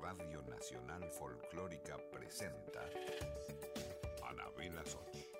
Radio Nacional Folclórica presenta Anabela Soch.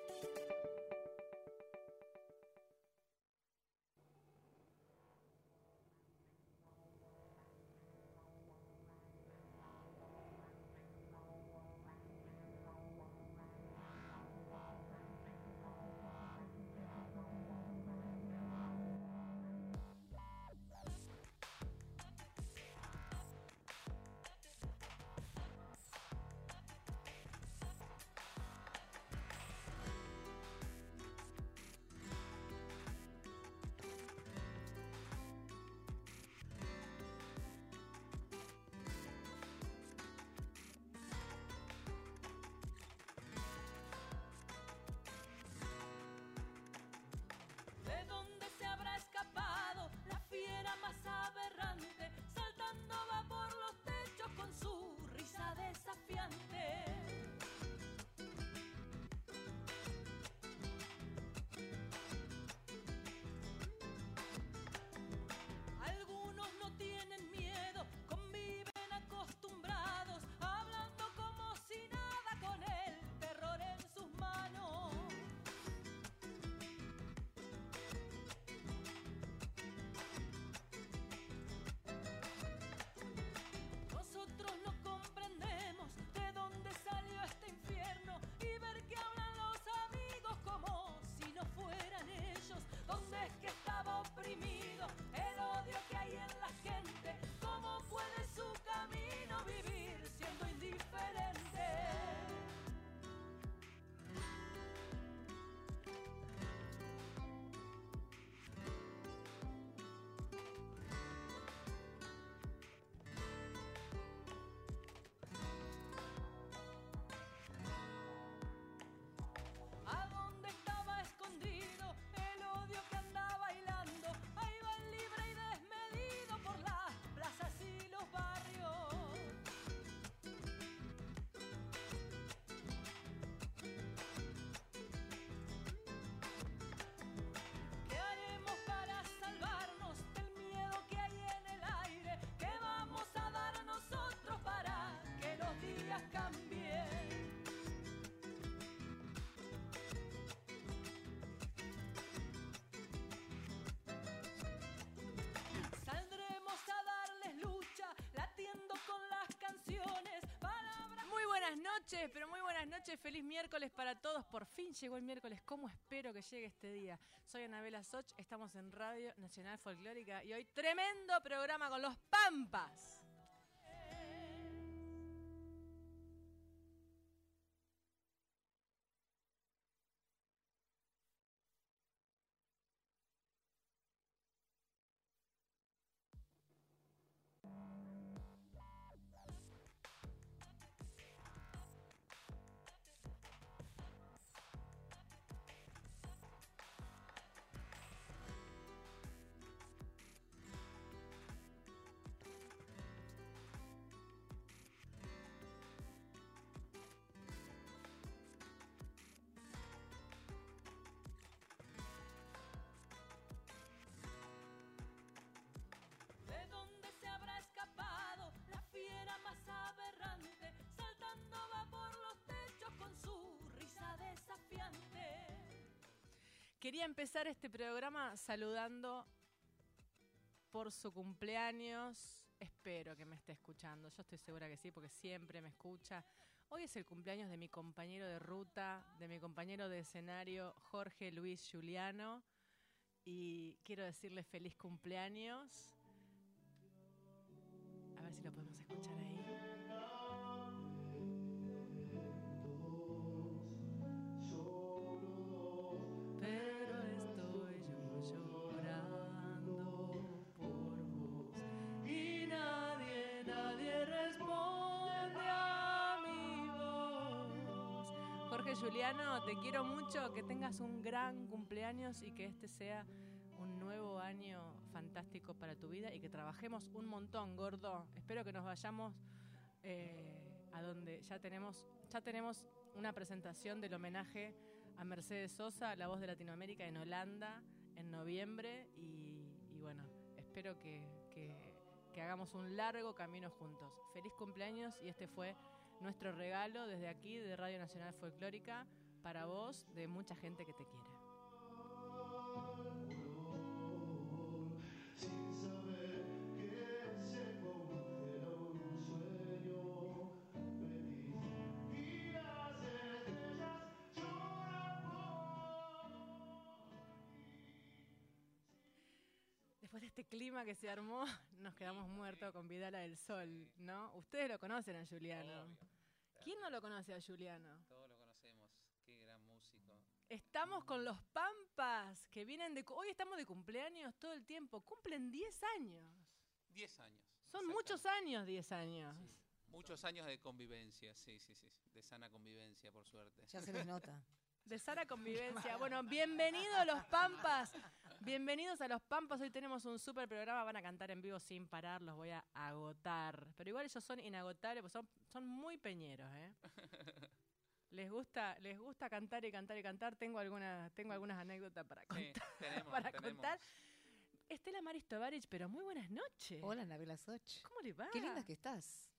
Noches, pero muy buenas noches. Feliz miércoles para todos. Por fin llegó el miércoles. ¿Cómo espero que llegue este día? Soy Anabela Soch, estamos en Radio Nacional Folclórica y hoy tremendo programa con los Pampas. Quería empezar este programa saludando por su cumpleaños. Espero que me esté escuchando. Yo estoy segura que sí, porque siempre me escucha. Hoy es el cumpleaños de mi compañero de ruta, de mi compañero de escenario, Jorge Luis Juliano. Y quiero decirle feliz cumpleaños. A ver si lo podemos escuchar ahí. Juliano, te quiero mucho, que tengas un gran cumpleaños y que este sea un nuevo año fantástico para tu vida y que trabajemos un montón, gordo. Espero que nos vayamos eh, a donde ya tenemos, ya tenemos una presentación del homenaje a Mercedes Sosa, la voz de Latinoamérica, en Holanda, en noviembre. Y, bueno, espero que- que hagamos un largo camino juntos. Feliz cumpleaños y este fue nuestro regalo desde aquí de Radio Nacional Folclórica para vos, de mucha gente que te quiere. Este clima que se armó, nos quedamos muertos con Vidala del Sol, ¿no? Ustedes lo conocen a Juliano. Obvio. ¿Quién no lo conoce a Juliano? Todos lo conocemos. Qué gran músico. Estamos con los Pampas, que vienen de... Hoy estamos de cumpleaños todo el tiempo. Cumplen 10 años. 10 años. Son muchos años 10 años. Sí. Muchos años de convivencia, sí, sí, sí. De sana convivencia, por suerte. Ya se les nota. De sana convivencia. Bueno, bienvenidos los Pampas. Bienvenidos a los Pampas. Hoy tenemos un super programa. Van a cantar en vivo sin parar. Los voy a agotar. Pero igual ellos son inagotables, pues son, son muy peñeros, ¿eh? Les gusta, les gusta cantar y cantar y cantar. Tengo algunas, tengo algunas anécdotas para Sí, contar. tenemos, para tenemos. contar. Estela Maris Tovarich, pero muy buenas noches. Hola, Nabila Soch. ¿Cómo le va? Qué linda que estás.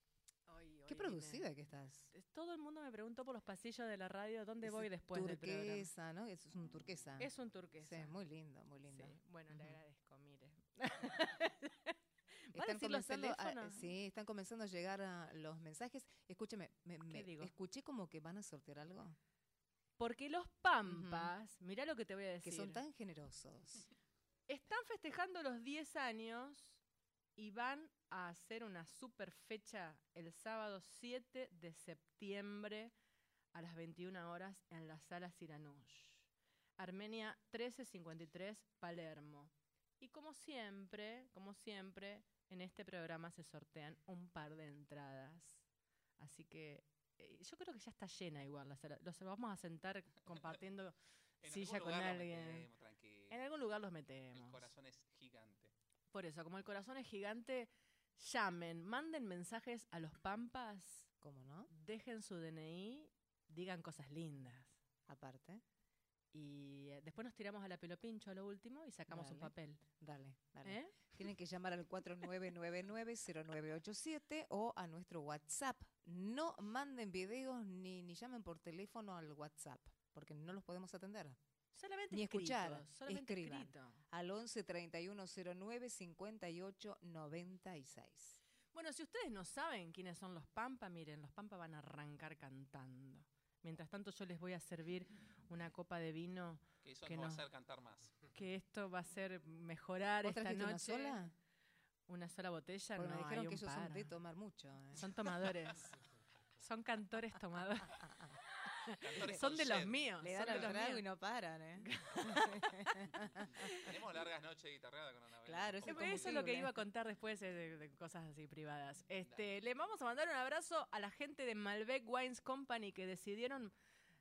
Qué producida que estás. Todo el mundo me preguntó por los pasillos de la radio dónde voy después del programa. Turquesa, ¿no? Es un turquesa. Es un turquesa. Sí, muy lindo, muy lindo. Sí, bueno, le agradezco, mire. ¿Van a Están comenzando, a, sí, están comenzando a llegar a los mensajes. Escúcheme, me, me- digo? escuché como que van a sortear algo. Porque los Pampas, mirá lo que te voy a decir. Que son tan generosos. Están festejando los 10 años y van a hacer una super fecha el sábado 7 de septiembre a las 21 horas en la sala Siranush. Armenia 1353, Palermo. Y como siempre, como siempre, en este programa se sortean un par de entradas. Así que eh, yo creo que ya está llena igual la sala. Los vamos a sentar compartiendo En silla con alguien. metemos. En algún lugar los El metemos. corazón es gigante. Por eso, como el corazón es gigante, llamen, manden mensajes a los Pampas, ¿Cómo no? dejen su DNI, digan cosas lindas. Aparte. Y eh, después nos tiramos a la pelo pincho a lo último y sacamos un papel. Dale, dale. ¿Eh? Tienen que llamar al 4999-0987 o a nuestro WhatsApp. No manden videos ni, ni llamen por teléfono al WhatsApp, porque no los podemos atender. Solamente Ni escuchar, escritos, solamente escriban. escrito. Al 11 3109 58 96. Bueno, si ustedes no saben quiénes son los Pampa, miren, los Pampa van a arrancar cantando. Mientras tanto yo les voy a servir una copa de vino, Que eso Que nos va a no. hacer cantar más. que esto va a ser mejorar ¿Vos esta noche. una sola? ¿Una sola botella? Porque no, me dijeron hay que un ellos son par. de tomar mucho. ¿eh? Son tomadores. Son cantores tomadores. Cantores son de los sed. míos. Le son dan de al los trago míos. y no paran, ¿eh? Tenemos largas noches de guitarreada con Anabel. Claro, Eh, Eso es lo que iba a contar después eh, de, de cosas así privadas. Este, le vamos a mandar un abrazo a la gente de Malbec Wines Company que decidieron,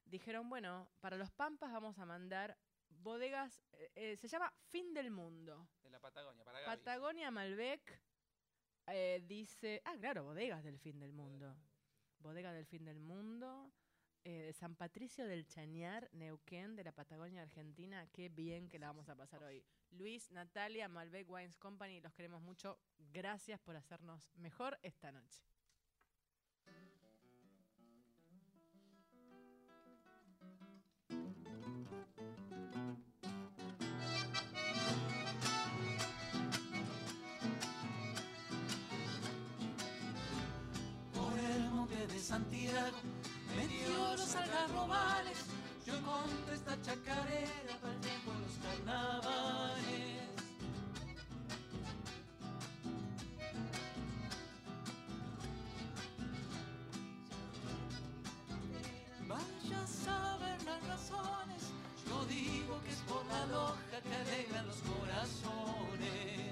dijeron, bueno, para los Pampas vamos a mandar bodegas, eh, eh, se llama Fin del Mundo. De la Patagonia, para Gaby. Patagonia Malbec eh, dice, ah, claro, bodegas del fin del mundo. Bodega del fin del mundo. Eh, San Patricio del Chañar, Neuquén, de la Patagonia Argentina. Qué bien que la vamos a pasar hoy. Luis, Natalia, Malbec Wines Company, los queremos mucho. Gracias por hacernos mejor esta noche. Por el monte de Santiago, medio los algarrobales, yo encontré esta chacarera para el tiempo de los carnavales. Vaya a saber las razones, yo digo que es por la loja que alegra los corazones.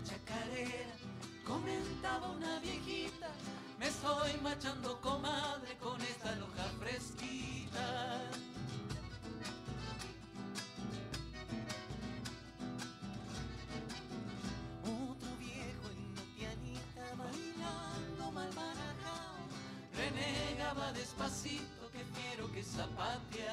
La chacarera. Comentaba una viejita, me estoy machando comadre con esta loja fresquita. Otro viejo en una pianita bailando mal barajao Renegaba despacito que fiero que zapateao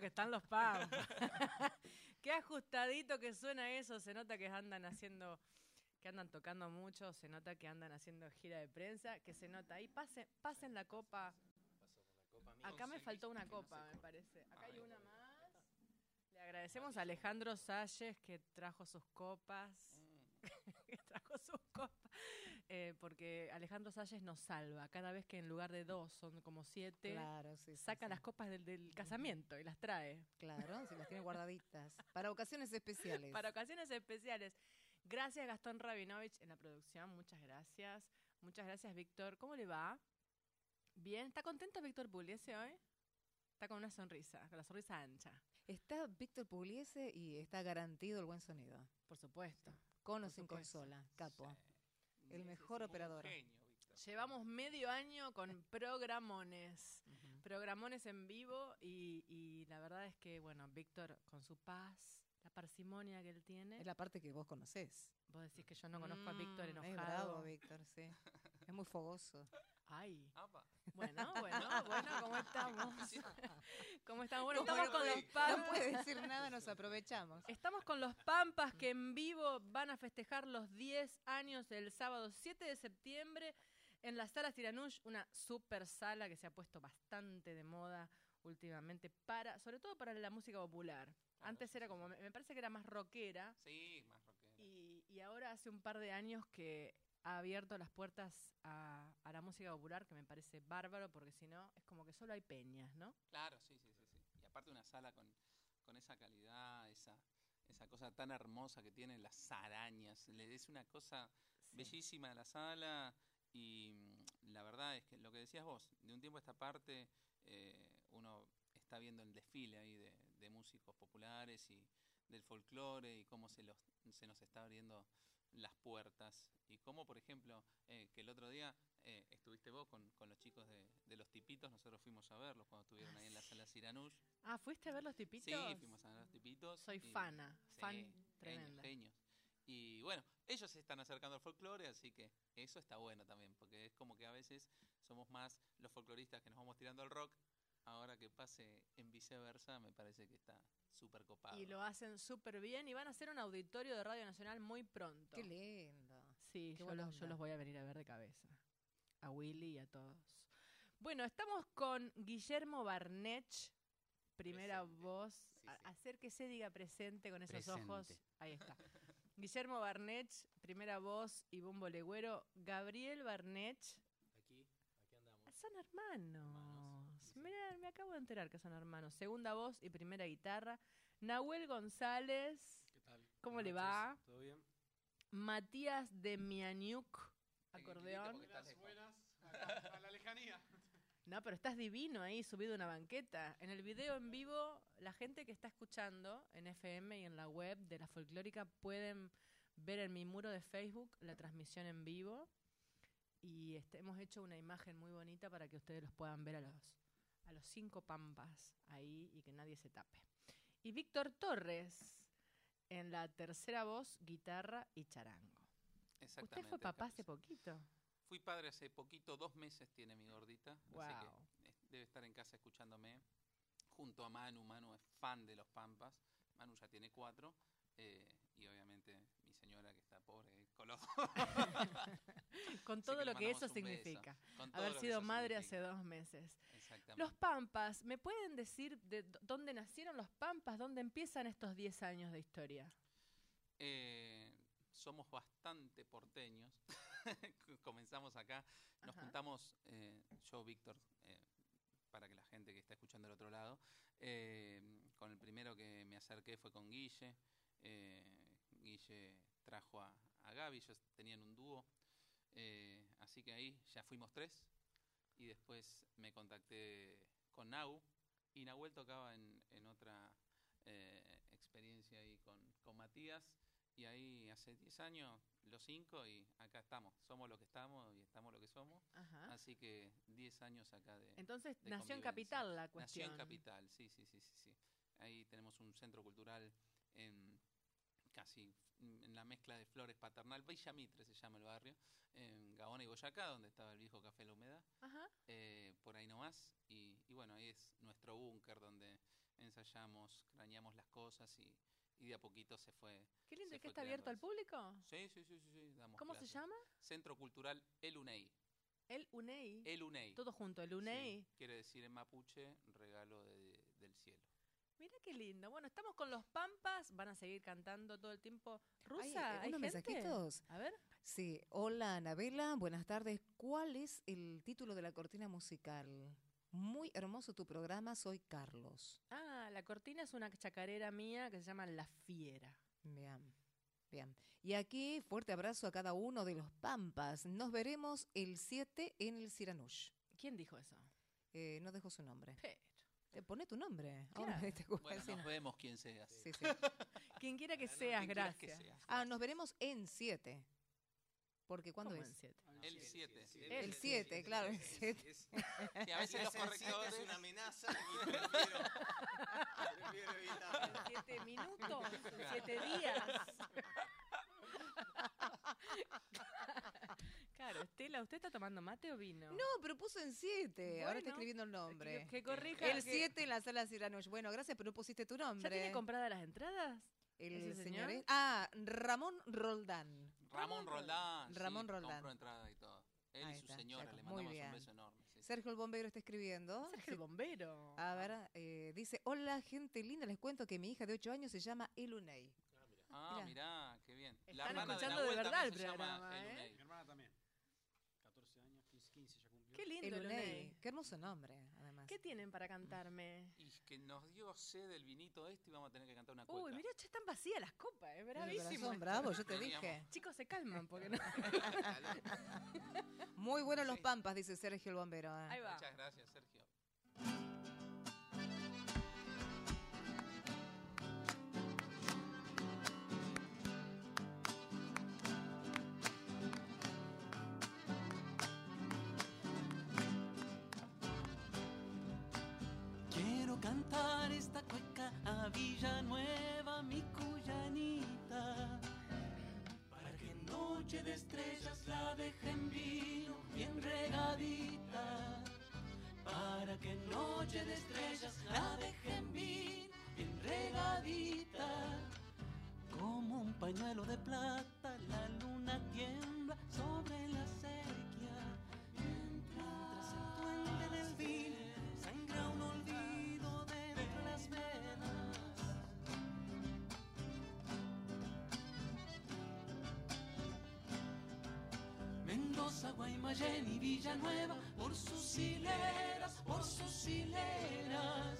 que están los pampas. qué ajustadito que suena eso. Se nota que andan haciendo, que andan tocando mucho. Se nota que andan haciendo gira de prensa. Que se nota ahí. Pasen, pasen la copa. Acá me faltó una copa, me parece. Acá hay una más. Le agradecemos a Alejandro Salles que trajo sus copas. que trajo sus copas. Eh, porque Alejandro Salles nos salva. Cada vez que en lugar de dos son como siete, Claro, sí. sí, saca sí. las copas del, del casamiento y las trae. Claro, si las tiene guardaditas. Para ocasiones especiales. Para ocasiones especiales. Gracias Gastón Rabinovich en la producción. Muchas gracias. Muchas gracias, Víctor. ¿Cómo le va? Bien. ¿Está contento Víctor Pugliese hoy? Está con una sonrisa, con la sonrisa ancha. Está Víctor Pugliese y está garantido el buen sonido. Por supuesto. Con o sin consola, capo. El mejor operador. Genio. Llevamos medio año con programones. Programones en vivo y, y la verdad es que, bueno, Víctor, con su paz, la parsimonia que él tiene. Es la parte que vos conocés. Vos decís que yo no conozco a Víctor Mm, enojado. Es bravo, Víctor, sí. Es muy fogoso. Ay, Apa. bueno, bueno, bueno, ¿cómo estamos? ¿Cómo estamos? Bueno, estamos con los No Pampas. puede decir nada, nos aprovechamos. Estamos con los Pampas que en vivo van a festejar los 10 años el sábado 7 de septiembre en la sala Tiranush, una super sala que se ha puesto bastante de moda últimamente para, sobre todo para la música popular. Antes sí, era como, me parece que era más rockera Sí, más rockero. y, y ahora hace un par de años que ha abierto las puertas a, a la música popular, que me parece bárbaro, porque si no, es como que solo hay peñas, ¿no? Claro, sí, sí, sí, sí. Y aparte una sala con, con esa calidad, esa, esa cosa tan hermosa que tienen las arañas. Le es una cosa bellísima la sala y mm, la verdad es que lo que decías vos, de un tiempo a esta parte eh, uno está viendo el desfile ahí de, de músicos populares y del folclore y cómo se, los, se nos está abriendo las puertas y cómo, por ejemplo, eh, que el otro día eh, estuviste vos con, con los chicos de, de los tipitos, nosotros fuimos a verlos cuando estuvieron ahí en la sala Siranush. Ah, ¿fuiste a ver los tipitos? Sí, fuimos a ver los tipitos. Soy y- fana, sí, fan genios, tremenda. genios. Y bueno, ellos se están acercando al folclore, así que eso está bueno también, porque es como que a veces somos más los folcloristas que nos vamos tirando al rock. Ahora que pase en viceversa, me parece que está súper copado. Y lo hacen súper bien y van a hacer un auditorio de Radio Nacional muy pronto. Qué lindo. Sí, qué yo los, yo onda. los voy a venir a ver de cabeza. A Willy y a todos. Bueno, estamos con Guillermo Barnech, primera Presente. voz. Sí, A- sí. Acérquese, diga presente con esos ojos. Ahí está. Guillermo Barnech, primera voz y bombo legüero. Gabriel Barnech. Aquí, aquí andamos. Son hermanos. Mirá, me acabo de enterar que son hermanos. Segunda voz y primera guitarra. Nahuel González. ¿Qué tal? ¿Cómo Buenas le noches. va? ¿Todo bien? Matías de Mianiuk. Acordeón. estás lejos. a, a la lejanía. No, pero estás divino ahí, subido a una banqueta. En el video en vivo, la gente que está escuchando en FM y en la web de la folclórica pueden ver en mi muro de Facebook la transmisión en vivo. Y este, hemos hecho una imagen muy bonita para que ustedes los puedan ver a los, a los cinco pampas ahí y que nadie se tape. Y Víctor Torres en la tercera voz, guitarra y charango. ¿Usted Exactamente. fue papá hace poquito? Fui padre hace poquito, dos meses tiene mi gordita. Así Guau. que debe estar en casa escuchándome. Junto a Manu. Manu es fan de los Pampas. Manu ya tiene cuatro. eh, y obviamente señora que está pobre con los Con todo que lo que eso significa. Haber sido madre hace dos meses. Exactamente. Los Pampas, ¿me pueden decir de dónde nacieron los Pampas? ¿Dónde empiezan estos 10 años de historia? Eh, somos bastante porteños. Comenzamos acá, nos Ajá. juntamos, eh, yo, Víctor, eh, para que la gente que está escuchando del otro lado, eh, con el primero que me acerqué fue con Guille. eh, Guille trajo a, a Gaby, ellos tenían un dúo, eh, así que ahí ya fuimos tres. Y después me contacté con Nau, y Nahuel tocaba en, en otra eh, experiencia ahí con, con Matías. Y ahí hace 10 años, los cinco, y acá estamos. Somos lo que estamos y estamos lo que somos. Ajá. Así que 10 años acá de. Entonces de nació en. Capital la Nació cuestión. en Capital, sí, sí, sí, sí, sí. Ahí tenemos un centro cultural en casi mm, en la mezcla de flores paternal. Villa Mitre se llama el barrio, en Gaona y Boyacá, donde estaba el viejo Café La Humedad Ajá. eh, por ahí nomás. Y, y bueno, ahí es nuestro búnker donde ensayamos, craneamos las cosas y, y de a poquito se fue. Qué lindo, se ¿y que está abierto al público? Sí, sí, sí, sí, sí, damos ¿Cómo se llama? Centro Cultural El UNEI. El UNEI. El UNEI. Todo junto, el Sí, UNEI. quiere decir en mapuche regalo de-. Mira qué lindo. Bueno, estamos con los Pampas. Van a seguir cantando todo el tiempo. Rusa, ¿Hay ¿hay, algunos gente? mensajitos? A ver. Sí, hola Anabela, buenas tardes. ¿Cuál es el título de la cortina musical? Muy hermoso tu programa, soy Carlos. Ah, la cortina es una chacarera mía que se llama La Fiera. Bien, bien. Y aquí, fuerte abrazo a cada uno de los Pampas. Nos veremos el 7 en el Siranush. ¿Quién dijo eso? Eh, no dejo su nombre. Eh, pone tu nombre. Ahora Claro. diste cuenta. Bueno, nos no. vemos quien seas. Sí, sí. Quien quiera que seas, que gracias. seas. Ah, nos veremos en 7. Porque ¿cuándo ¿Cómo es? siete? El 7. El 7, claro, el 7. Sí, a veces los que correctores. es una amenaza y prefiero, prefiero evitarla. Siete minutos, siete días. Estela, ¿usted está tomando mate o vino? No, pero puso en 7. Ahora está Bueno, escribiendo el nombre. Que, que corrija. El que- 7 en la sala Siranush. Bueno, gracias, pero no pusiste tu nombre. ¿Ya tiene compradas las entradas? El ese señor señor? es- Ah, Ramón Roldán. Ramón Roldán. Ramón sí, Roldán. Compró entrada y todo. Él Ahí y su está, señora. Le Muy mandamos bien. un beso enorme. sí. Sergio el bombero está escribiendo. Sergio el bombero. A ver, eh, dice, hola gente linda, les cuento que mi hija de 8 años se llama Elunei. Ah, Mirá. mirá, qué bien. La Están hermana escuchando de, de Nahuel verdad el se llama programa, ¿eh? Unei. Mi hermana también. 14 años, 15, 15 ya cumplió. Qué lindo el Elunei. Qué hermoso nombre, además. ¿Qué tienen para cantarme? Y que nos dio sed del vinito este y vamos a tener que cantar una cueca. Uy, mira, ya están vacías las copas, es Mira, bravísimo. corazón, esto. bravo, yo te dije. Chicos, se calman porque no. Muy buenos los pampas, dice Sergio el bombero. eh. Ahí va. Muchas gracias, Sergio. A Villanueva, mi cuyanita, para que noche de estrellas la dejen vino bien regadita, para que noche de estrellas la dejen vino bien regadita, como un pañuelo de plata la luna tiembla sobre Guaymallén y Villanueva, por sus hileras, por sus hileras,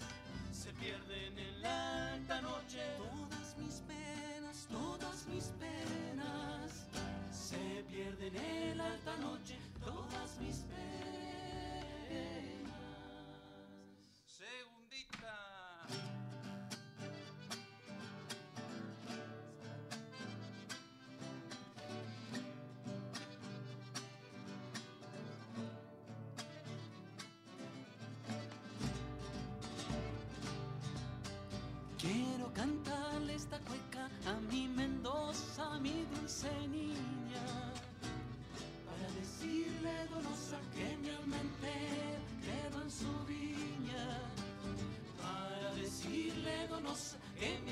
se pierden en la alta noche. Todas mis penas, todas mis penas, se pierden en la alta noche. Todas mis penas. Cantarle esta cueca a mi Mendoza, mi dulce niña, para decirle donosa que mi alma entera quedó en su viña, para decirle donosa que mi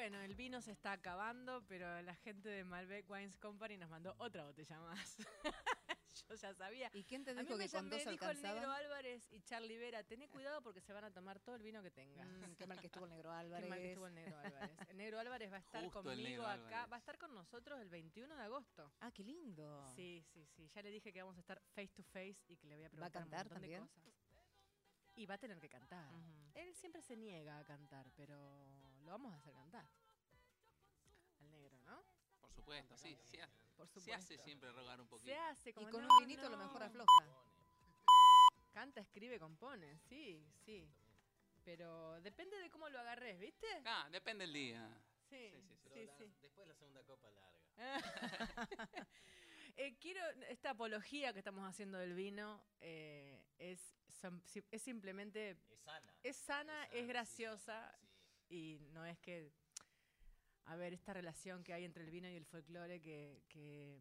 Bueno, el vino se está acabando, pero la gente de Malbec Wines Company nos mandó otra botella más. Yo ya sabía. ¿Y quién te A mí dijo me, que con llam- me dos dijo el Negro? Álvarez y Charlie Vera, tené cuidado porque se van a tomar todo el vino que tengas. Mm, qué mal que estuvo el negro Qué Álvarez. mal que estuvo el Negro Álvarez. El Negro Álvarez va a estar Justo conmigo acá. Álvarez. Va a estar con nosotros el 21 de agosto. Ah, qué lindo. Sí, sí, sí. Ya le dije que vamos a estar face to face y que le voy a ¿Va a preguntar cantar un montón también? de cosas. Y va a tener que cantar. Él siempre se niega a cantar, pero lo vamos a hacer cantar. Al negro, ¿no? Por supuesto, sí. Se, ha- Por se supuesto. hace siempre rogar un Se poquito. hace Y como con no, un vinito a lo no. mejor afloja. Canta, escribe, compone, sí, sí. Pero depende de cómo lo agarres, ¿viste? Ah, depende del día. Sí, sí, sí, sí. Pero la-. Después la segunda copa larga. Eh, quiero, esta apología que estamos haciendo del vino eh, es, si- es simplemente, Es sana. es sana, sí, es graciosa sí. Y no es que, a ver, esta relación que hay entre el vino y el folclore que, que,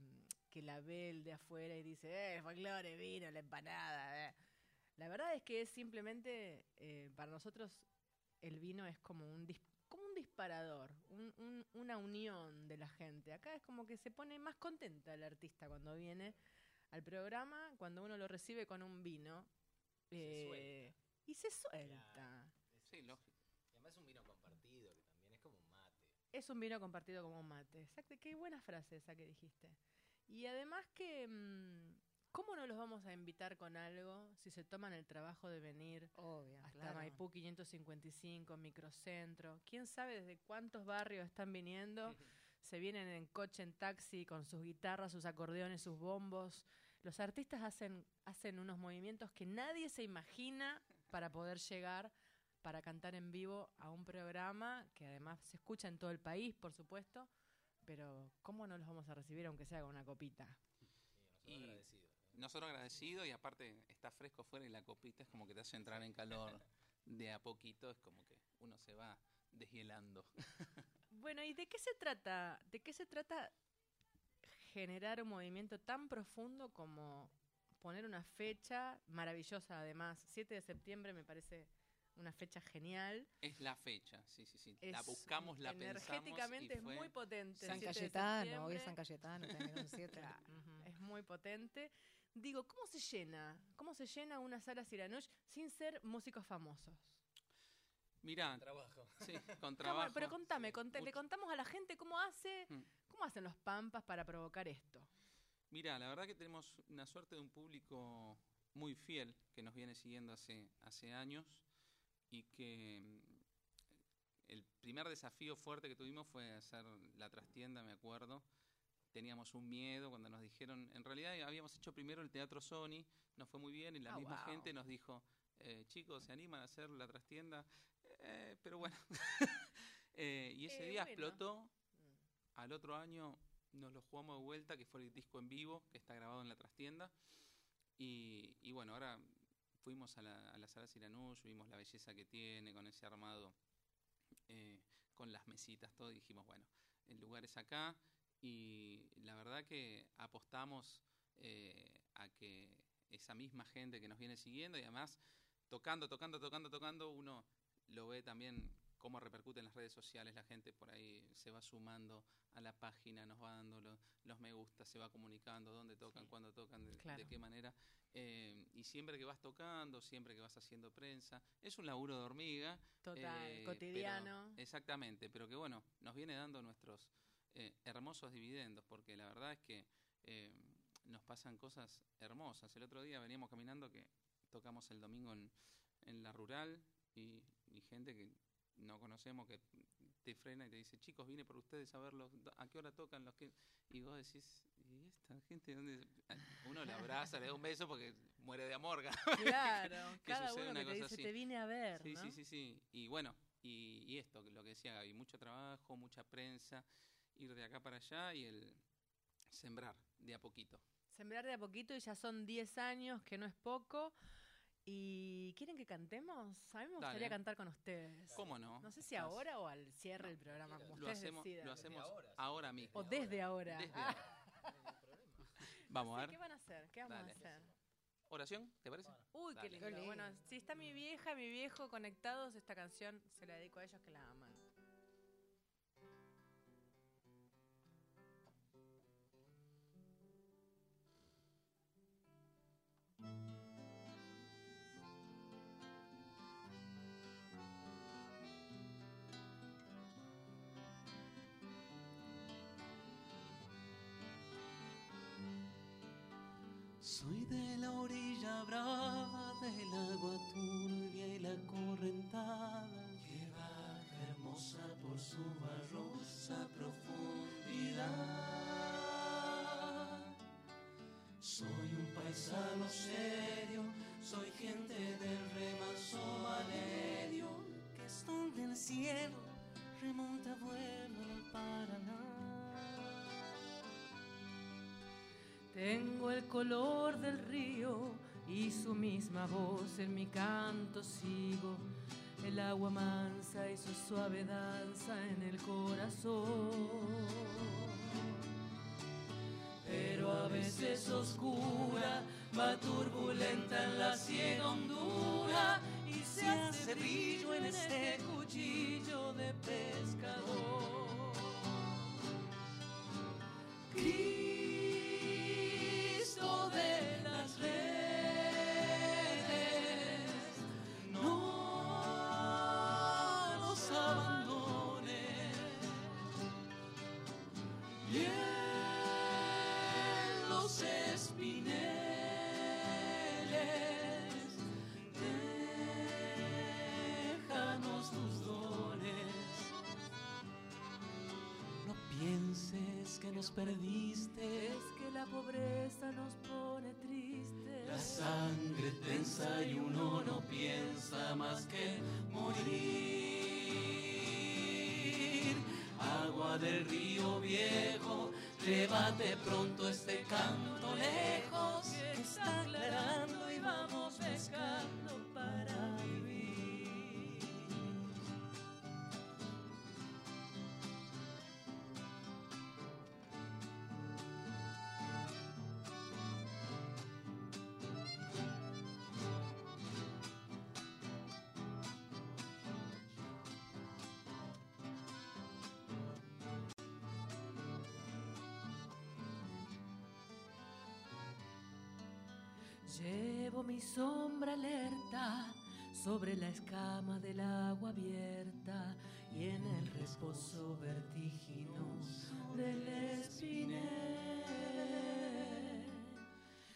que la ve el de afuera y dice, eh, folclore, vino, la empanada. eh". La verdad es que es simplemente, eh, para nosotros, el vino es como un, dis- como un disparador, un- un- una unión de la gente. Acá es como que se pone más contenta el artista cuando viene al programa, cuando uno lo recibe con un vino. Se eh, suelta. y se suelta. Sí, lógico. Y además es un vino compartido, que también es como un mate. Es un vino compartido como un mate. Exacto, qué buena frase esa que dijiste. Y además que, mm, ¿cómo no los vamos a invitar con algo si se toman el trabajo de venir Obvio, hasta claro. Maipú 555, Microcentro? ¿Quién sabe desde cuántos barrios están viniendo? Se vienen en coche, en taxi, con sus guitarras, sus acordeones, sus bombos. Los artistas hacen, hacen unos movimientos que nadie se imagina para poder llegar para cantar en vivo a un programa que además se escucha en todo el país, por supuesto, pero ¿cómo no los vamos a recibir aunque sea con una copita? Nosotros agradecidos. Nosotros agradecidos y aparte está fresco fuera y la copita es como que te hace entrar en calor de a poquito, es como que uno se va deshielando. Bueno, ¿y de qué se trata? ¿De qué se trata generar un movimiento tan profundo como poner una fecha maravillosa además? 7 de septiembre me parece una fecha genial. Es la fecha, sí, sí, sí. la buscamos, la pensamos. Energéticamente es muy potente. San 7 Cayetano, hoy es. San Cayetano, también un siete. Claro, Ujú. Es muy potente. Digo, ¿cómo se llena? ¿Cómo se llena una sala Siranush sin ser músicos famosos? Mirá, Trabajo. sí, con ¿Cómo- trabajo. pero contame, sí, conté- le contamos a la gente cómo hace, Mm. cómo hacen los pampas para provocar esto. Mira, la verdad que tenemos una suerte de un público muy fiel que nos viene siguiendo hace, hace años y que mm, el primer desafío fuerte que tuvimos fue hacer la trastienda, me acuerdo. Teníamos un miedo cuando nos dijeron, en realidad habíamos hecho primero el Teatro Sony, nos fue muy bien y la Ah, misma wow. gente nos dijo, eh, chicos, ¿se animan a hacer la trastienda? Eh, pero bueno, Eh, y ese Eh, día bueno. explotó, Mm. al otro año nos lo jugamos de vuelta, que fue el disco en vivo, que está grabado en la trastienda. Y, y bueno, ahora fuimos a la, a la sala Siranush, vimos la belleza que tiene con ese armado, eh, con las mesitas, todo. Y dijimos, bueno, el lugar es acá. Y la verdad que apostamos eh, a que esa misma gente que nos viene siguiendo y además tocando, tocando, tocando, tocando, uno lo ve también cómo repercute en las redes sociales, la gente por ahí se va sumando a la página, nos va dando lo- los me gusta, se va comunicando dónde tocan, Sí. cuándo tocan, de, qué manera. eh, y siempre que vas tocando, siempre que vas haciendo prensa, es un laburo de hormiga. Total, eh, cotidiano. pero- exactamente, pero que bueno, nos viene dando nuestros eh, hermosos dividendos, porque la verdad es que nos pasan cosas hermosas. El otro día veníamos caminando que tocamos el domingo en, en la rural y, y gente que no conocemos que te frena y te dice, chicos, vine por ustedes a verlos, a qué hora tocan los que... Y vos decís, ¿y esta gente dónde...? Uno le abraza, le da un beso porque muere de amor. Claro, que cada sucede uno una que te dice, así. te vine a ver, Sí, ¿no? sí, sí, sí. Y bueno, y, y esto, que lo que decía Gaby, mucho trabajo, mucha prensa, ir de acá para allá y el sembrar de a poquito. Sembrar de a poquito y ya son 10 años, que no es poco. ¿Y quieren que cantemos? A mí me gustaría Dale. cantar con ustedes. ¿Cómo no? No sé si Estás- ahora o al cierre del programa, como Lo ustedes hacemos, decidan. lo hacemos ahora, sí. ahora mismo. O desde ahora. Desde Ah, ahora. Vamos a ver. ¿Qué van a hacer? ¿Qué vamos Dale. a hacer? ¿Oración? ¿Te parece? Uy, qué lindo. Bueno, si está mi vieja, mi viejo conectados, esta canción se la dedico a ellos que la aman. Paisano serio, soy gente del remanso Valerio, que es donde el cielo remonta vuelo al Paraná. Tengo el color del río y su misma voz en mi canto sigo. El agua mansa y su suave danza en el corazón. Veces oscura, va turbulenta en la ciega hondura y se hace brillo en este cuchillo de pescador. Que nos perdiste. Es que la pobreza nos pone triste. La sangre tensa y uno no piensa más que morir. Agua del río viejo, llévate pronto este canto lejos. Que está aclarando y vamos pescando para Llevo mi sombra alerta sobre la escama del agua abierta y en el reposo vertiginoso del espinel.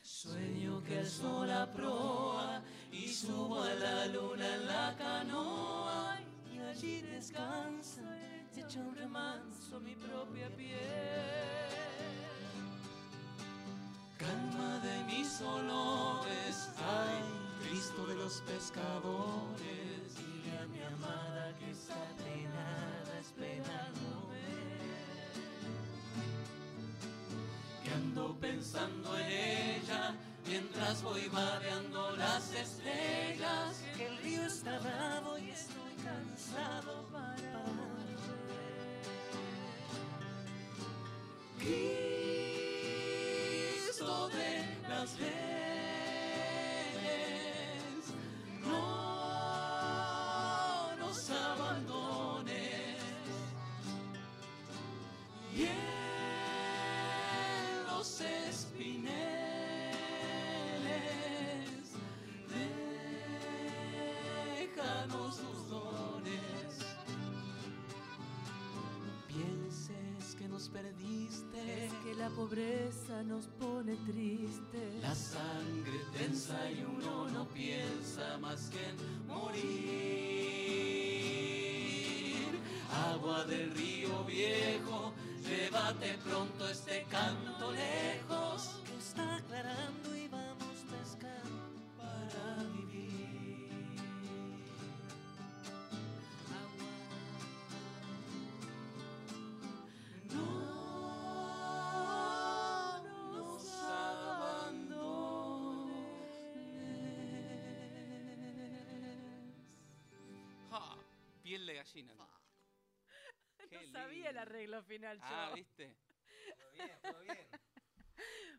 Sueño que el sol aproa y subo a la luna en la canoa y allí descansa, echa un remanso mi propia piel. Pescadores. Dile a mi amada que está penada esperándome. Que ando pensando en ella mientras voy mareando las estrellas. Que el río está bravo y estoy cansado para volver. Cristo de las espineles, déjanos tus dones. No pienses que nos perdiste. Es que la pobreza nos pone triste. La sangre tensa y uno no piensa más que en morir. Agua del río viejo, llévate pronto este canto lejos. Piel de gallina. Qué No sabía el arreglo final, yo. Ah, ¿viste? Todo bien, todo bien.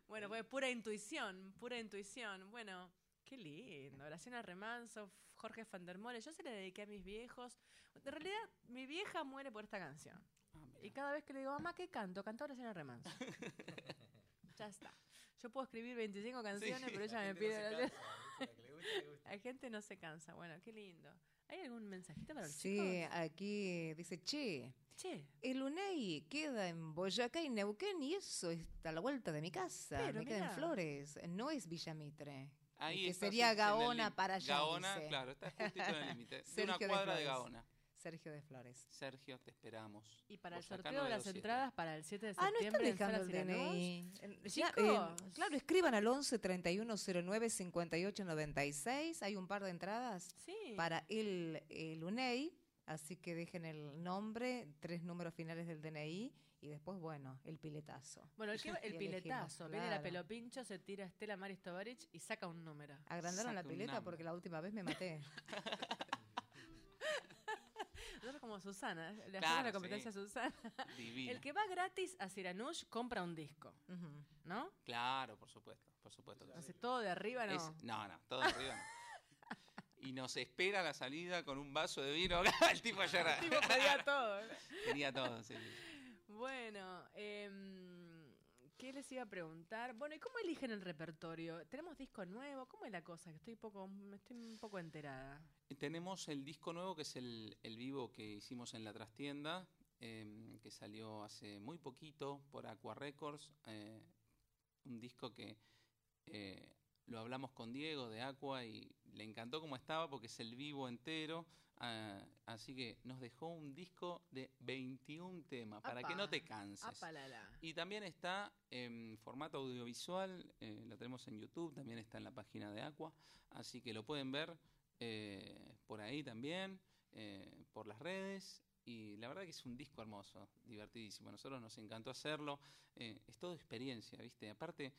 Bueno, fue pura intuición, pura intuición. Bueno, qué lindo. Oración al remanso, Jorge Fandermole. Yo se le dediqué a mis viejos. En realidad, mi vieja muere por esta canción. Ah. Y cada vez que le digo, mamá, ¿qué canto? Canta oración al remanso. ya está. Yo puedo escribir 25 canciones, pero ella me pide. La gente no se cansa. Bueno, qué lindo. Hay ¿Hay algún mensajito para los Sí, chicos? aquí dice, che, Che, el UNEI queda en Boyacá y Neuquén y eso está a la vuelta de mi casa. Pero me queda mirá. en Flores, no es Villa Mitre. Ahí que está, sería sí, Gaona para allá, Gaona, dice. claro, está justito en el límite. De una de cuadra de Flores. Gaona. Sergio de Flores. Sergio, te esperamos. y para el Boyacá sorteo de las 927. entradas para el 7 de Ah, no septiembre está en dejando el? DNI. Ya, eh, claro, escriban al 11 3109 5896. Hay un par de entradas Sí. para el, el UNEI. Así que dejen el nombre, tres números finales del DNI y después, bueno, el piletazo. Bueno, el, que el piletazo. Viene la claro. pelopincho, se tira Estela Maris Tovarich y saca un número. Agrandaron la Saca pileta porque la última vez me maté. Como Susana, le hacemos Claro, la competencia sí. a Susana. Divina. El que va gratis a Siranush compra un disco. ¿no? Claro, por supuesto, por supuesto. Entonces todo de arriba no. Es- no, no, todo arriba no. Y nos espera la salida con un vaso de vino. el tipo ya era- Tipo, pedía todo. Tenía todo, sí. Bueno, em, ¿qué les iba a preguntar? Bueno, ¿y cómo eligen el repertorio? ¿Tenemos disco nuevo? ¿Cómo es la cosa? Que estoy poco, estoy un poco enterada. Tenemos el disco nuevo que es el, el vivo que hicimos en la trastienda, em, que salió hace muy poquito por Aqua Records. eh, un disco que eh, lo hablamos con Diego de Aqua y le encantó cómo estaba porque es el vivo entero. ah, así que nos dejó un disco de 21 temas para que no te canses. Apalala. Y también está en formato audiovisual, eh, lo tenemos en YouTube, también está en la página de Aqua, así que lo pueden ver eh, por ahí también, eh, por las redes. Y la verdad que es un disco hermoso, divertidísimo. A nosotros nos encantó hacerlo. es todo experiencia, ¿viste? Aparte,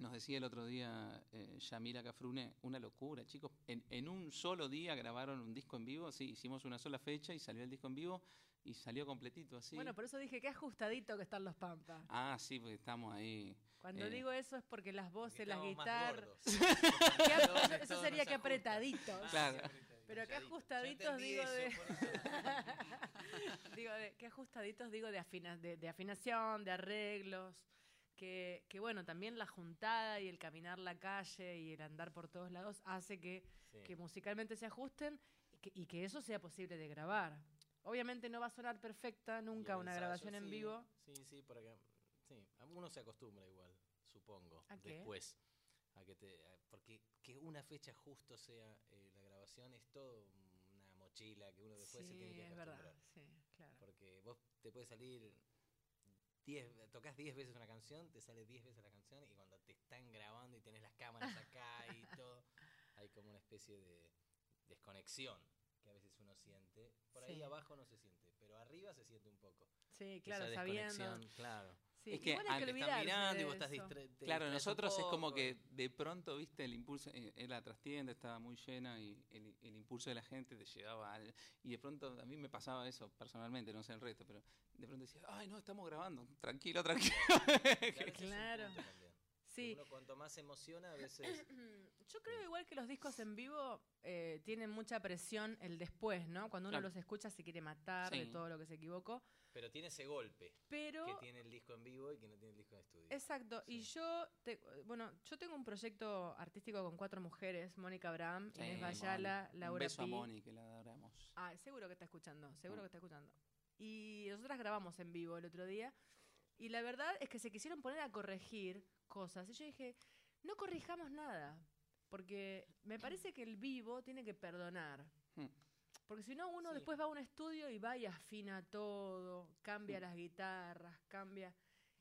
nos decía el otro día eh, Yamila Cafrune, una locura, chicos. En, en un solo día grabaron un disco en vivo, sí, hicimos una sola fecha y salió el disco en vivo y salió completito así. Bueno, por eso dije que ajustadito que están los Pampas. Ah, sí, porque estamos ahí. Cuando Eh. digo eso es porque las voces, Porque las guitarras. eso, sería que apretaditos. Claro. Pero que Yo ajustaditos digo eso, de. digo de que ajustaditos digo de, afina- de, de afinación, de arreglos. Que, que bueno, también la juntada y el caminar la calle y el andar por todos lados hace que, Sí. que musicalmente se ajusten y que, y que eso sea posible de grabar. Obviamente no va a sonar perfecta nunca una ensayo, grabación en vivo. Sí, sí, por acá. Sí, a uno se acostumbra igual, supongo. Después. A que te, a- porque que una fecha justo sea eh, la grabación es todo una mochila que uno después se tiene que es acostumbrar. verdad. Sí, claro. Porque vos te puede salir 10, tocas 10 veces una canción, te sale 10 veces la canción y cuando te están grabando y tenés las cámaras acá y todo, hay como una especie de desconexión que a veces uno siente. Por ahí abajo no se siente, pero arriba se siente un poco. Sí, claro, Esa sabiendo. claro. Sí, Es que igual hay al- que están mirando y vos estás eso. distra- te Claro, nosotros es como que de pronto, viste, el impulso, eh, en la trastienda estaba muy llena y el, el impulso de la gente te llevaba al- Y de pronto a mí me pasaba eso personalmente, no sé el resto, pero de pronto decía, ay, no, estamos grabando, tranquilo, tranquilo. Claro. Sí, Uno cuanto más emociona, a veces... yo creo igual que los discos en vivo eh, tienen mucha presión el después, ¿no? Cuando uno Claro. los escucha se quiere matar de Sí. todo lo que se equivocó. Pero tiene ese golpe Pero que tiene el disco en vivo y que no tiene el disco en estudio. Exacto, y Sí. yo, te- bueno, yo tengo un proyecto artístico con cuatro mujeres, Mónica Abraham, Sí, Inés Bayala. Laura Un beso a. Moni, que la adoramos. Ah, seguro que está escuchando, seguro Ah. que está escuchando. Y nosotras grabamos en vivo el otro día, y la verdad es que se quisieron poner a corregir cosas, y yo dije, no corrijamos nada, porque me parece que el vivo tiene que perdonar. Hmm. Porque si no, uno Sí. después va a un estudio y va y afina todo, cambia Hmm. las guitarras, cambia...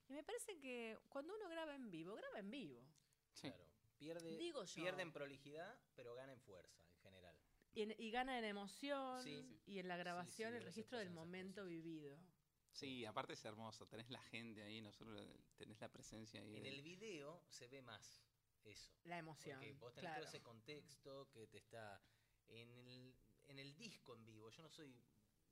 Y me parece que cuando uno graba en vivo, graba en vivo. Sí. Claro. Pierde, Digo yo. pierde en prolijidad, pero gana en fuerza en general. Y, en- y gana en emoción y en la grabación sí, el registro del momento cosas. vivido. Sí, aparte es hermoso, tenés la gente ahí, nosotros tenés la presencia ahí. En de- el video se ve más eso. La emoción. Porque vos tenés claro. todo ese contexto que te está. En el, en el disco en vivo, yo no soy.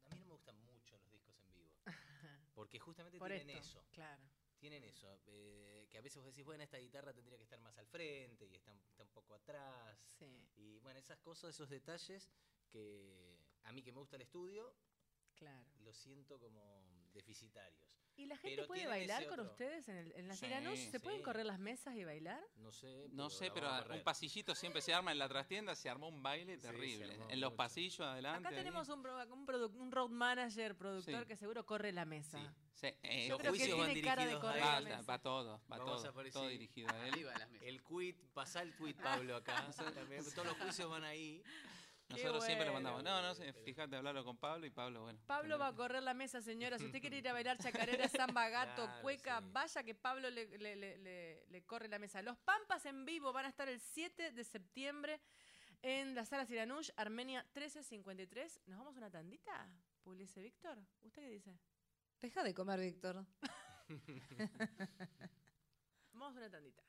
A mí no me gustan mucho los discos en vivo. Porque justamente Por tienen esto, eso. claro. Tienen eso. eh, que a veces vos decís, bueno, esta guitarra tendría que estar más al frente y está, está un poco atrás. Sí, Y bueno, esas cosas, esos detalles que a mí que me gusta el estudio, claro. lo siento como deficitarios. ¿Y la gente Pero puede bailar con otro- ustedes en, el, en la Sí, Siranush? ¿Se pueden correr las mesas y bailar? No sé. No sé, pero un pasillito siempre se arma en la trastienda, se armó un baile terrible. en los mucho. pasillos adelante. Acá ahí. tenemos un, un, un road manager, productor, Sí. que seguro corre la mesa. Sí. Sí, eh, Yo Los creo que tiene cara de correr la va, mesa. va todo, va Vamos todo, a dirigido a él. Arriba de las mesas. El quit, pasá el tweet, Pablo, acá. También, todos los juicios van ahí. Nosotros siempre le mandamos, no, no fíjate, hablarlo con Pablo y Pablo, bueno. Pablo va a correr la mesa, señora. Si usted quiere ir a bailar chacarera, samba, gato, Claro, cueca, sí. vaya que Pablo le, le- le- le- le corre la mesa. Los Pampas en vivo van a estar el 7 de septiembre en la sala Siranush, Armenia 1353. ¿Nos vamos a una tandita? Publice Víctor. ¿Usted qué dice? Deja de comer, Víctor. Vamos a una tandita.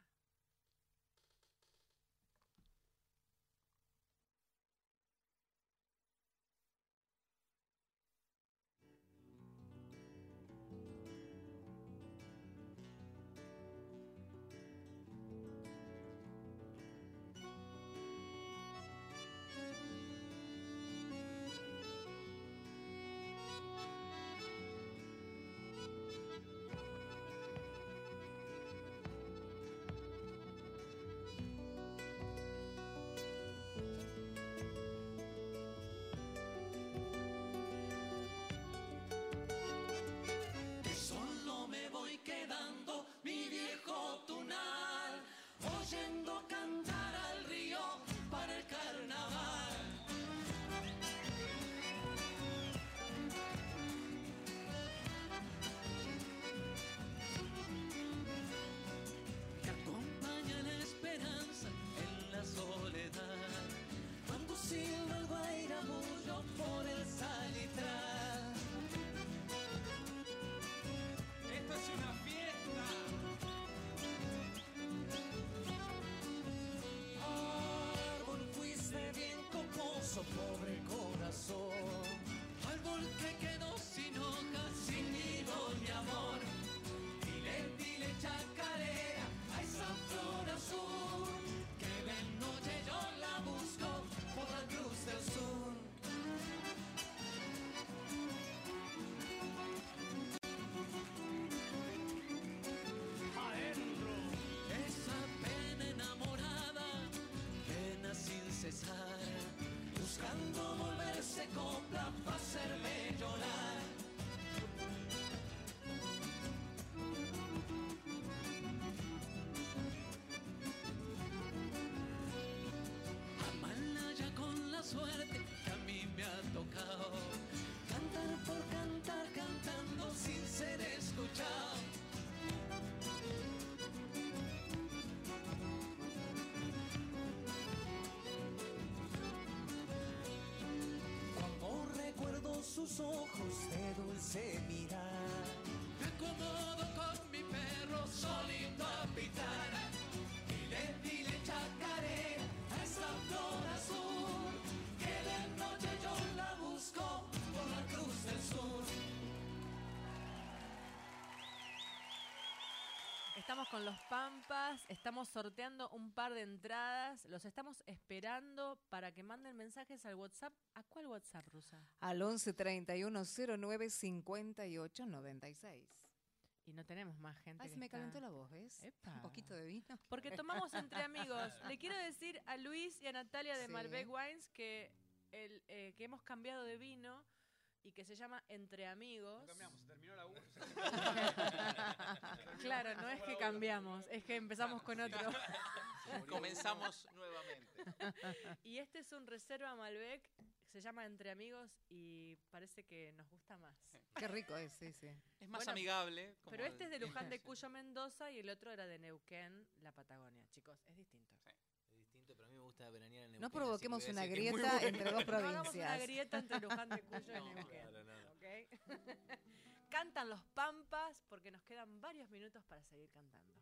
Volverse copla para hacerme llorar. Ojos de dulce mirar, estamos sorteando un par de entradas, los estamos esperando para que manden mensajes al WhatsApp. ¿A cuál WhatsApp, Rusa? Al 11 31 09 58 96. Y no tenemos más gente. Ay, que se me está- calentó la voz, ¿ves? Epa. Un poquito de vino. Porque tomamos entre amigos. Le quiero decir a Luis y a Natalia de Sí. Malbec Wines que, el, eh, que hemos cambiado de vino y que se llama Entre Amigos. No cambiamos, se terminó la U. Claro, no es que cambiamos, es que empezamos con otro. Comenzamos nuevamente. Y este es un reserva Malbec, se llama Entre Amigos y parece que nos gusta más. Qué rico es, sí, sí. Es más Bueno, amigable. como Pero este es de Luján de Cuyo, Mendoza y el otro era de Neuquén, la Patagonia. Chicos, es distinto. Es distinto, pero a mí me gusta veranear en Neuquén. No provoquemos una grieta bueno. entre dos No hagamos una provincias. grieta entre Luján de Cuyo y No, Neuquén. claro, no, no. ¿ok? Cantan los Pampas porque nos quedan varios minutos para seguir cantando.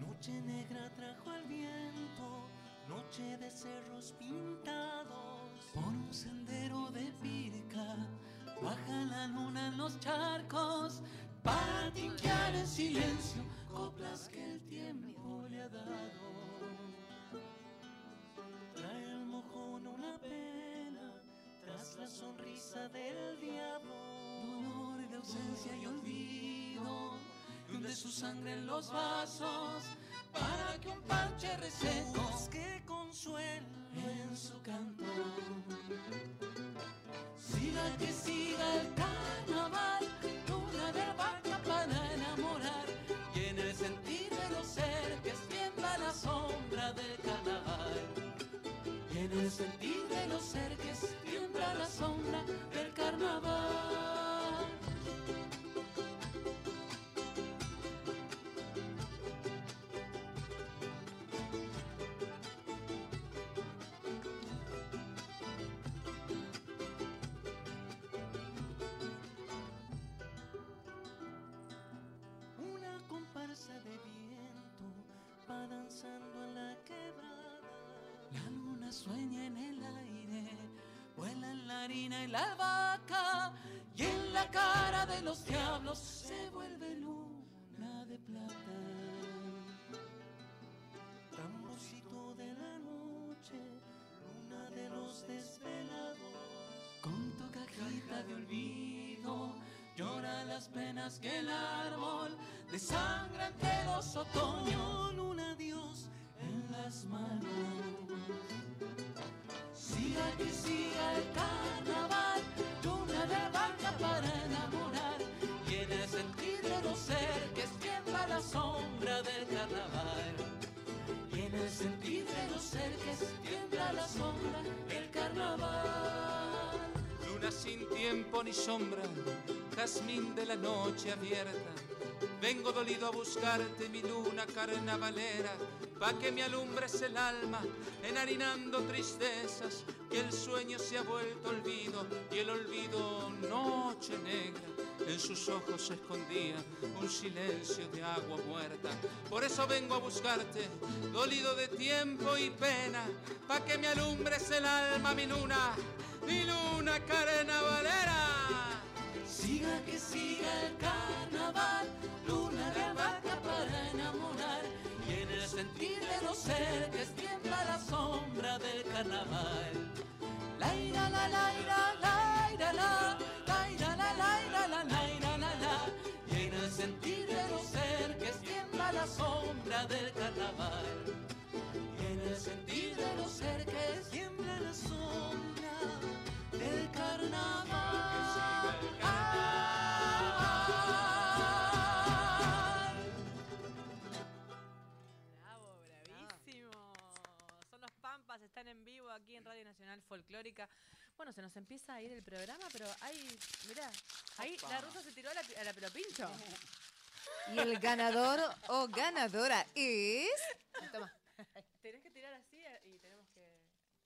Noche negra trajo al viento, noche de cerros pintados. Por un sendero de pirca, baja la luna en los charcos, para tinquear en silencio coplas que el tiempo le ha dado. Trae el mojón una pena tras la sonrisa del diablo. Dolor de ausencia y olvido, y hunde su sangre en los vasos para que un parche reseco que consuelo en su canto. Siga que siga el carnaval, luna de vaca para enamorar. Y en el sentir de los cerques tiembla la sombra del carnaval. Y en el sentir de los cerques tiembla la sombra del carnaval. Danzando en la quebrada. La luna sueña en el aire, vuela en la harina y la albahaca. Y en la cara de los diablos se vuelve luna de plata. Tamborcito de la noche, luna de los desvelados. Con tu cajita de olvido, llora las penas que el árbol desangra entre los otoños. Luna Dios en las manos. Siga que siga el carnaval, luna de vaca para enamorar. Y el sentir de los cerques tiembla la sombra del carnaval. Y el sentir de los cerques tiembla la sombra del carnaval. Luna sin tiempo ni sombra, jazmín de la noche abierta. Vengo dolido a buscarte, mi luna carnavalera, pa' que me alumbres el alma, enharinando tristezas, que el sueño se ha vuelto olvido y el olvido noche negra. En sus ojos se escondía un silencio de agua muerta. Por eso vengo a buscarte, dolido de tiempo y pena, pa' que me alumbres el alma, mi luna, mi luna carnavalera. Siga que siga el carnaval, luna de vaca para enamorar. Y en el sentir de los cerques tiembla la sombra del carnaval. La ira la la ira la ira la la ira la la ira la la ira la la. Y en el sentir de los cerques tiembla la sombra del carnaval. Y en el sentir de los cerques tiembla la sombra del carnaval. Folclórica. Bueno, se nos empieza a ir el programa, pero ahí, mirá, ahí la rusa se tiró a la, a la pelopincho. Y el ganador o ganadora es. Toma. Tenés que tirar así y tenemos que...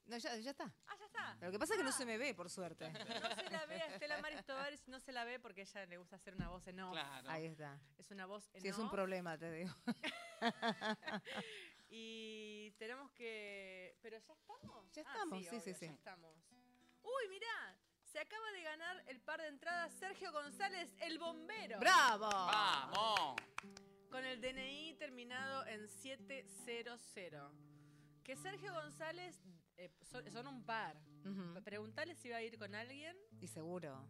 No, ya, ya está. Ah, ya está. Lo que pasa es que no se me ve, por suerte. No se la ve a Estela Maris Tovares, no se la ve porque a ella le gusta hacer una voz en off. Claro. Ahí está. Es una voz en Sí, es un problema, te digo. Y tenemos que... ¿Pero ya estamos? Ya Ah, estamos, sí, sí, obvio, sí. Ya estamos. Uy, mirá, se acaba de ganar el par de entradas Sergio González, el bombero. ¡Bravo! ¡Vamos! Con el DNI terminado en 700. Que Sergio González eh, son, son un par. Ujú. Preguntale si va a ir con alguien Y seguro.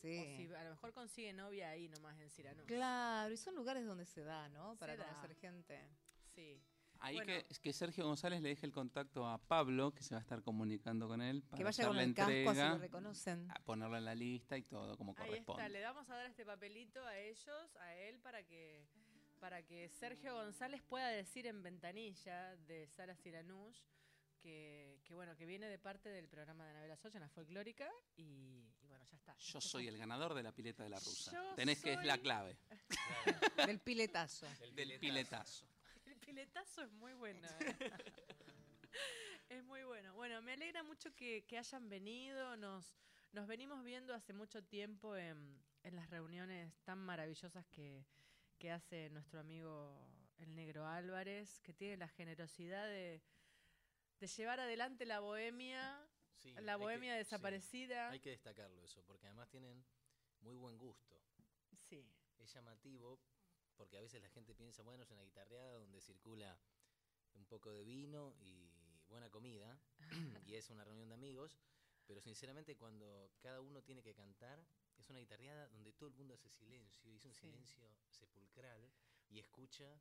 Sí. o si a lo mejor consigue novia ahí nomás en Cirano. Claro, y son lugares donde se da, ¿no? Para Se da. conocer gente. Sí. Ahí Bueno. que, es que Sergio González le deje el contacto a Pablo, que se va a estar comunicando con él para Que vaya hacer con la el casco, así entrega, lo reconocen. a ponerlo en la lista y todo como Ahí corresponde. está, le vamos a dar este papelito a ellos, a él, para que para que Sergio González pueda decir en ventanilla de Sara Siranush que, que bueno, que viene de parte del programa de Anabela Socha en la folclórica y, y bueno, ya está. Yo soy el ganador de la pileta de la rusa. Yo Tenés que es la clave Del piletazo. del piletazo. El piletazo es muy bueno. es muy bueno. Bueno, me alegra mucho que, que hayan venido. Nos, nos venimos viendo hace mucho tiempo en, en las reuniones tan maravillosas que, que hace nuestro amigo el negro Álvarez, que tiene la generosidad de, de llevar adelante la bohemia, Sí, la que- bohemia sí, desaparecida. hay que destacarlo eso, porque además tienen muy buen gusto. Sí. Es llamativo porque a veces la gente piensa, bueno, es una guitarreada donde circula un poco de vino y buena comida, y es una reunión de amigos, pero sinceramente cuando cada uno tiene que cantar, es una guitarreada donde todo el mundo hace silencio, y es un Sí. silencio sepulcral, y escucha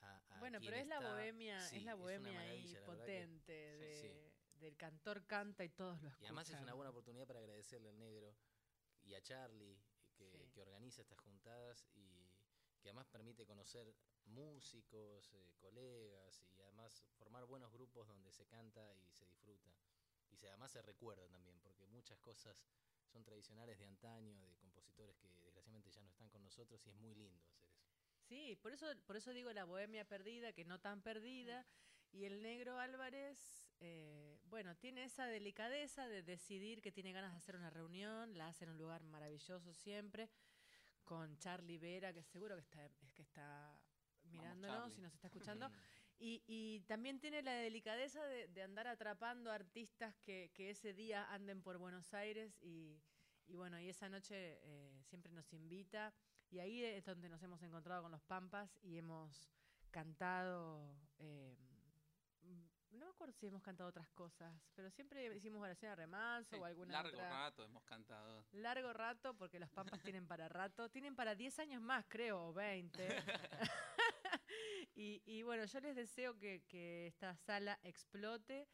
a, a Bueno, pero es la bohemia, sí, es la bohemia la que- potente Sí, del cantor canta y todos lo escuchan. Y además es una buena oportunidad para agradecerle al negro y a Charlie que, Sí. que organiza estas juntadas y que además permite conocer músicos, eh, colegas y además formar buenos grupos donde se canta y se disfruta. Y se, además se recuerda también, porque muchas cosas son tradicionales de antaño, de compositores que desgraciadamente ya no están con nosotros y es muy lindo hacer eso. Sí, por eso, por eso digo la bohemia perdida, que no tan perdida. Y el negro Álvarez, eh, bueno, tiene esa delicadeza de decidir que tiene ganas de hacer una reunión, la hace en un lugar maravilloso siempre, con Charlie Vera, que seguro que está, es que está mirándonos y nos está escuchando. Y, y también tiene la delicadeza de, de andar atrapando artistas que, que ese día anden por Buenos Aires y, y bueno, y esa noche eh, siempre nos invita y ahí es donde nos hemos encontrado con los Pampas y hemos cantado, eh, no me acuerdo si hemos cantado otras cosas, pero siempre hicimos oración a remanso Sí, o alguna largo otra. rato hemos cantado. Largo rato, porque los Pampas tienen para rato. Tienen para 10 años más, creo, o 20. y, y bueno, yo les deseo que, que esta sala explote.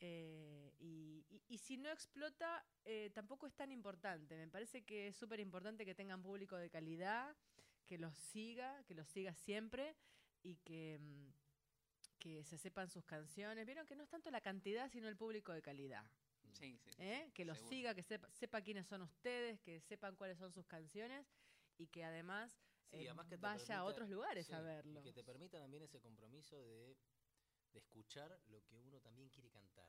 eh, y, y- y si no explota, eh, tampoco es tan importante. Me parece que es súper importante que tengan público de calidad, que los siga, que los siga siempre y que, mm, que se sepan sus canciones. Vieron que no es tanto la cantidad, sino el público de calidad. Sí, sí. ¿eh? que los seguro. siga, que sepa, sepa quiénes son ustedes, que sepan cuáles son sus canciones y que además, eh, además que te vaya a otros lugares a y verlo. que te permita también ese compromiso de, de escuchar lo que uno también quiere cantar.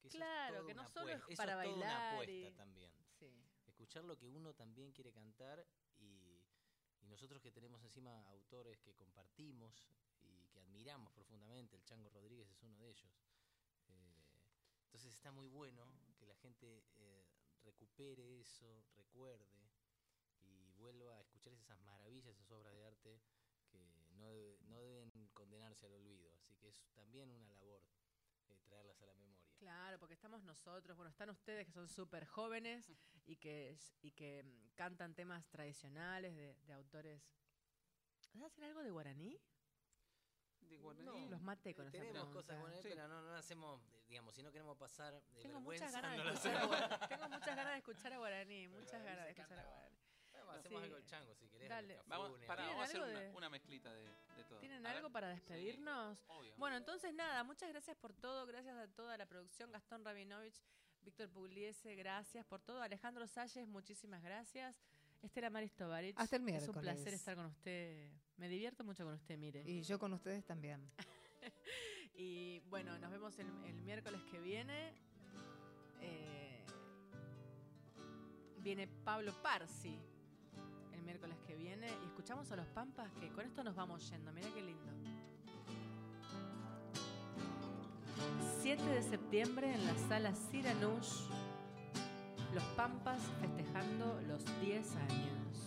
Que es Claro, que no una solo es para toda una bailar apuesta y- también. Escuchar lo que uno también quiere cantar y, y nosotros que tenemos encima autores que compartimos y admiramos profundamente, el Chango Rodríguez es uno de ellos. Eh, entonces está muy bueno que la gente eh, recupere eso, recuerde y vuelva a escuchar esas maravillas, esas obras de arte que no, debe- no deben condenarse al olvido. Así que es también una labor eh, traerlas a la memoria. Claro, porque estamos nosotros, bueno, están ustedes que son súper jóvenes y que, y que mm, cantan temas tradicionales de, de autores. ¿Vas a hacer algo de guaraní? De guaraní. No, Los maté con Eh, esa Tenemos cosas buenas, Sí. pero no, no hacemos, digamos, si no queremos pasar de Tengo vergüenza, muchas, ganas de no lo escuchar guaraní. Tengo muchas ganas de escuchar a guaraní, muchas guaraní ganas de escuchar a guaraní. Hacemos Sí. algo el chango, si querés. Dale. Vamos, algo. vamos a hacer algo una, de- una mezclita de, de todo. ¿Tienen A ver. algo para Sí, despedirnos? obvio. Bueno, entonces nada, muchas gracias por todo, gracias a toda la producción, Gastón Rabinovich, Víctor Pugliese, gracias por todo, Alejandro Salles, muchísimas gracias. Estela Maris Tovarich, Hasta el es un miércoles. placer estar con usted, me divierto mucho con usted, mire. Y yo con ustedes también. Y bueno, nos vemos el, el miércoles que viene. Eh, viene Pablo Parsi el miércoles que viene y escuchamos a los Pampas que con esto nos vamos yendo. Mira qué lindo. 7 de septiembre en la sala Siranush, los Pampas festejando los 10 años.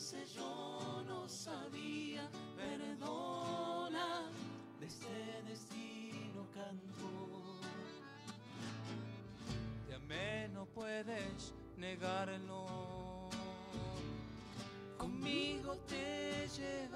Entonces yo no sabía, perdona, de este destino cantor. Te amé, no puedes negarlo. Conmigo te llevaré.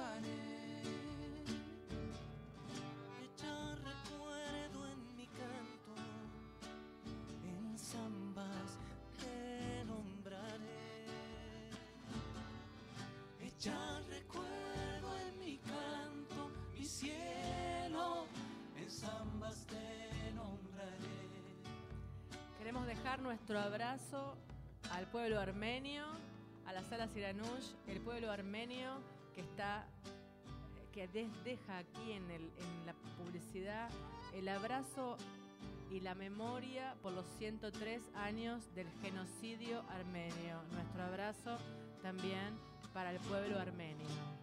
Nuestro abrazo al pueblo armenio, a la sala Siranush, el pueblo armenio que está que deja aquí en la publicidad el abrazo y la memoria por los 103 años del genocidio armenio. Nuestro abrazo también para el pueblo armenio.